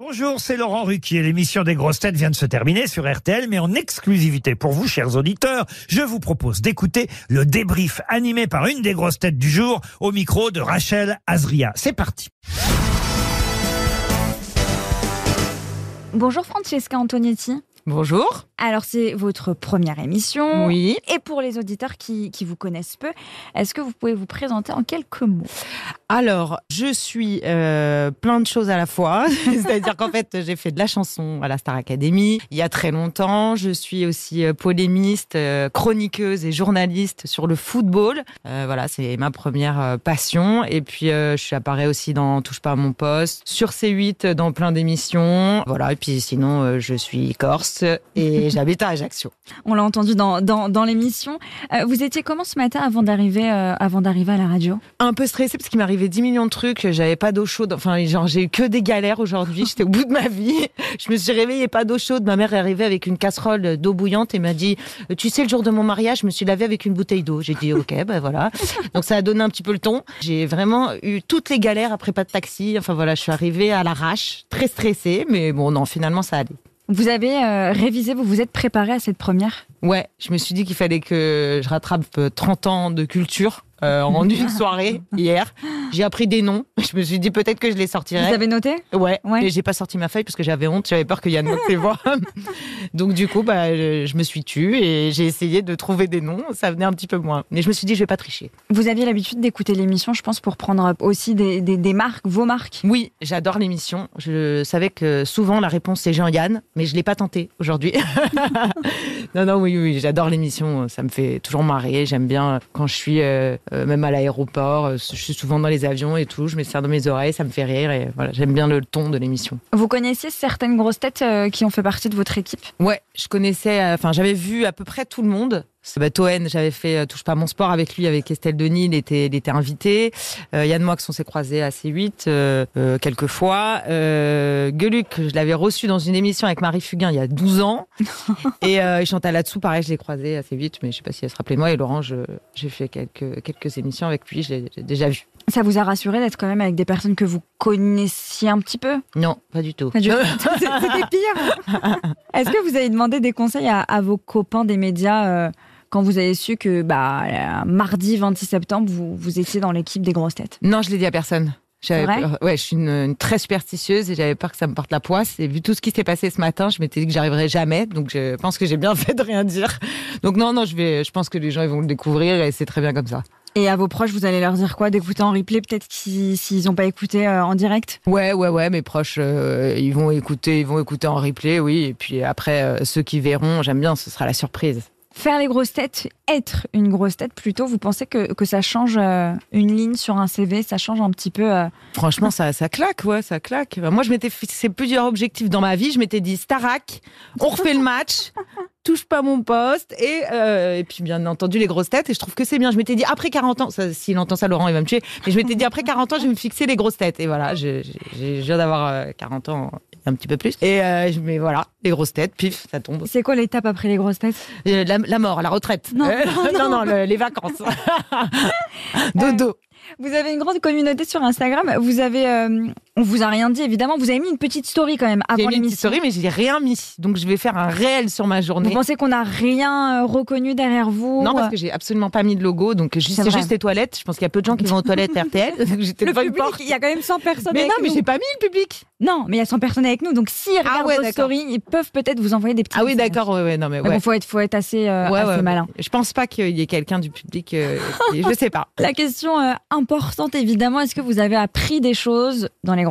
Bonjour, c'est Laurent Ruquier. L'émission des grosses têtes vient de se terminer sur RTL, mais en exclusivité pour vous, chers auditeurs, je vous propose d'écouter le débrief animé par une des grosses têtes du jour au micro de Rachel Azria. C'est parti. Bonjour Francesca Antonietti. Bonjour. Alors c'est votre première émission. Oui. Et pour les auditeurs qui, qui vous connaissent peu, est-ce que vous pouvez vous présenter en quelques mots? Alors, je suis euh, plein de choses à la fois. C'est-à-dire qu'en fait, j'ai fait de la chanson à la Star Academy il y a très longtemps. Je suis aussi euh, polémiste, euh, chroniqueuse et journaliste sur le football. Euh, voilà, c'est ma première passion. Et puis, euh, je suis apparais aussi dans Touche pas à mon poste, sur C8 dans plein d'émissions. Voilà, et puis sinon, je suis corse et j'habite à Ajaccio. On l'a entendu dans, dans, dans l'émission. Vous étiez comment ce matin avant d'arriver avant d'arriver à la radio? Un peu stressée parce qu'il m'arrivait 10 millions de trucs, j'avais pas d'eau chaude, enfin genre j'ai eu que des galères aujourd'hui, j'étais au bout de ma vie. Je me suis réveillée pas d'eau chaude, ma mère est arrivée avec une casserole d'eau bouillante et m'a dit "Tu sais le jour de mon mariage, je me suis lavée avec une bouteille d'eau." J'ai dit "OK, ben voilà." Donc ça a donné un petit peu le ton. J'ai vraiment eu toutes les galères après pas de taxi. Enfin voilà, je suis arrivée à l'arrache, très stressée, mais bon non, finalement ça allait. Vous avez euh, révisé, vous vous êtes préparé à cette première? Ouais, je me suis dit qu'il fallait que je rattrape euh, 30 ans de culture euh, en une soirée hier. J'ai appris des noms. Je me suis dit peut-être que je les sortirais. Vous avez noté Ouais, Ouais. mais j'ai pas sorti ma feuille parce que j'avais honte, j'avais peur qu'il y ait note ses voix. Donc du coup, bah, je je me suis tue et j'ai essayé de trouver des noms, ça venait un petit peu moins. Mais je me suis dit, je vais pas tricher. Vous aviez l'habitude d'écouter l'émission, je pense, pour prendre aussi des, des, des marques, vos marques? Oui, j'adore l'émission. Je savais que souvent la réponse c'est Jean-Yann, mais je l'ai pas tenté aujourd'hui. non, non, oui, oui, j'adore l'émission. Ça me fait toujours marrer. J'aime bien quand je suis euh, euh, même à l'aéroport. euh, Je suis souvent dans les avions et tout. Je mets ça dans mes oreilles, ça me fait rire et voilà, j'aime bien le ton de l'émission. Vous connaissiez certaines grosses têtes euh, qui ont fait partie de votre équipe? Ouais, je connaissais, enfin, j'avais vu à peu près tout le monde. Bah, Toen, j'avais fait euh, Touche pas mon sport avec lui, avec Estelle Denis, il était, il était invité. Euh, Yann Moix, on s'est croisés à C8 euh, euh, quelques fois. Euh, Gueluc, je l'avais reçu dans une émission avec Marie Fugain il y a 12 ans. et, euh, Chantal là-dessous, pareil, je l'ai croisé à C8, mais je sais pas si elle se rappelait de moi. Et Laurent, j'ai fait quelques, quelques émissions avec lui, je l'ai déjà vu. Ça vous a rassuré d'être quand même avec des personnes que vous connaissiez un petit peu? Non, pas du tout. C'était pire. Est-ce que vous avez demandé des conseils à, à vos copains des médias euh, quand vous avez su que bah, euh, mardi 26 septembre, vous, vous étiez dans l'équipe des grosses têtes? Non, je l'ai dit à personne. J'avais Ouais, je suis une, une très superstitieuse et j'avais peur que ça me porte la poisse. Et vu tout ce qui s'est passé ce matin, je m'étais dit que j'arriverais jamais. Donc je pense que j'ai bien fait de rien dire. Donc non, non, je vais. Je pense que les gens ils vont le découvrir et c'est très bien comme ça. Et à vos proches, vous allez leur dire quoi? D'écouter en replay, peut-être s'ils n'ont pas écouté euh, en direct? Ouais, ouais, ouais. Mes proches, euh, ils vont écouter, ils vont écouter en replay, oui. Et puis après, euh, ceux qui verront, j'aime bien. Ce sera la surprise. Faire les grosses têtes, être une grosse tête plutôt, vous pensez que, que ça change euh, une ligne sur un CV Ça change un petit peu euh, Franchement, ça, ça claque, ouais, ça claque. Moi, je m'étais fixé plusieurs objectifs dans ma vie. Je m'étais dit Starac, on refait le match, touche pas mon poste, et, euh, et puis bien entendu les grosses têtes. Et je trouve que c'est bien. Je m'étais dit après 40 ans, ça, s'il entend ça, Laurent, il va me tuer. Mais je m'étais dit après 40 ans, je vais me fixer les grosses têtes. Et voilà, je, je, je viens d'avoir euh, 40 ans, un petit peu plus. Et euh, je- mais voilà, les grosses têtes, pif, ça tombe. C'est quoi l'étape après les grosses têtes? Euh, La, la mort, la retraite. Non, Euh, non, non, le- les vacances. Dodo. Vous avez une grande communauté sur Instagram. Vous avez, euh, on vous a rien dit évidemment. Vous avez mis une petite story quand même J'ai avant mis une petite l'émission. story, mais j'ai rien mis. Donc je vais faire un réel sur ma journée. Vous pensez qu'on n'a rien euh, reconnu derrière vous Non, parce euh, que j'ai absolument pas mis de logo, donc juste- C'est vrai. juste les toilettes. Je pense qu'il y a peu de gens qui vont aux toilettes RTL. le une public, il y a quand même 100 personnes. Mais avec non, mais j'ai pas mis le public. Non, mais il y a 100 personnes avec nous. Donc s'ils regardent ouais, vos stories, ils peuvent peut-être vous envoyer des petits. Ah oui, d'accord, ouais, ouais, non, mais ouais. bon, faut être, faut être assez, euh, Ouais, assez ouais, malin. Je pense pas qu'il y ait quelqu'un du public euh, qui- Je sais pas. La question euh, importante, évidemment, est-ce que vous avez appris des choses dans les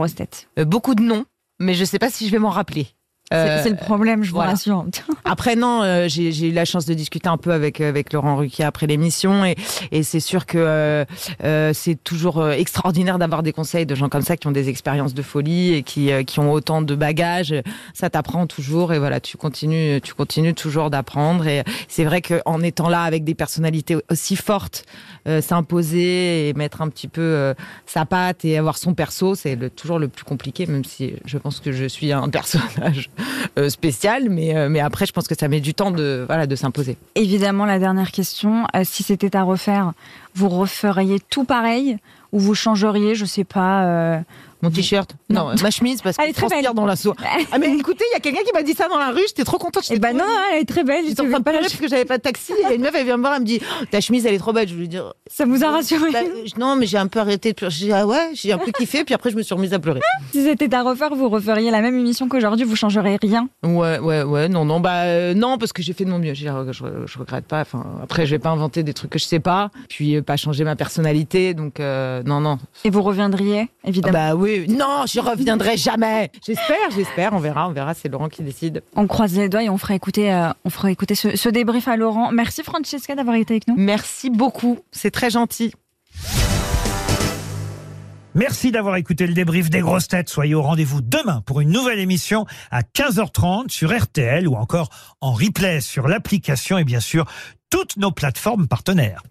Euh, beaucoup de noms, mais je sais pas si je vais m'en rappeler. C'est Euh, c'est le problème, je vous voilà. rassure. Après non, euh, j'ai eu la chance de discuter un peu avec avec Laurent Ruquier après l'émission et c'est sûr que euh, euh, c'est toujours euh, extraordinaire d'avoir des conseils de gens comme ça qui ont des expériences de folie et qui euh, qui ont autant de bagages. Ça t'apprend toujours et voilà, tu continues tu continues toujours d'apprendre et c'est vrai que en étant là avec des personnalités aussi fortes, euh, s'imposer et mettre un petit peu euh, sa patte et avoir son perso, c'est toujours le plus compliqué, même si je pense que je suis un personnage euh, spécial, mais, euh, mais après, pense que ça met du temps de, s'imposer. Évidemment, la dernière question, euh, si c'était à refaire, vous referiez tout pareil ou vous changeriez, je sais pas, euh, Mon t-shirt. Non, ma chemise parce est très transpire dans la soie. Ah mais écoutez, il y a quelqu'un qui m'a dit ça dans la rue. J'étais trop contente. Eh ben non, elle est très belle. J'étais en train de pas la- pleurer parce que j'avais pas de taxi. Et une meuf, elle vient me voir, elle me dit Oh, Ta chemise, elle est trop belle. Je lui dis Ça vous a rassuré Bah, je- Non, mais j'ai un peu arrêté de pleurer. J'ai Ah ouais, j'ai un peu kiffé. Puis après, je me suis remise à pleurer. Si c'était à refaire, vous referiez la même émission qu'aujourd'hui, vous changeriez rien. Ouais, ouais, ouais. Non, non, bah euh, non, parce que j'ai fait de mon mieux. Je, je, je regrette pas. Enfin, après, je vais pas inventer des trucs que je sais pas. Puis euh, pas changer ma personnalité. Donc, euh, non, non. Et vous reviendriez, Ah évidemment. bah oui, non, je reviendrai jamais. J'espère, j'espère. On verra, on verra. C'est Laurent qui décide. On croise les doigts et on fera écouter, euh, on fera écouter ce, ce débrief à Laurent. Merci Francesca d'avoir été avec nous. Merci beaucoup. C'est très gentil. Merci d'avoir écouté le débrief des grosses têtes. Soyez au rendez-vous demain pour une nouvelle émission à 15h30 sur RTL ou encore en replay sur l'application et bien sûr toutes nos plateformes partenaires.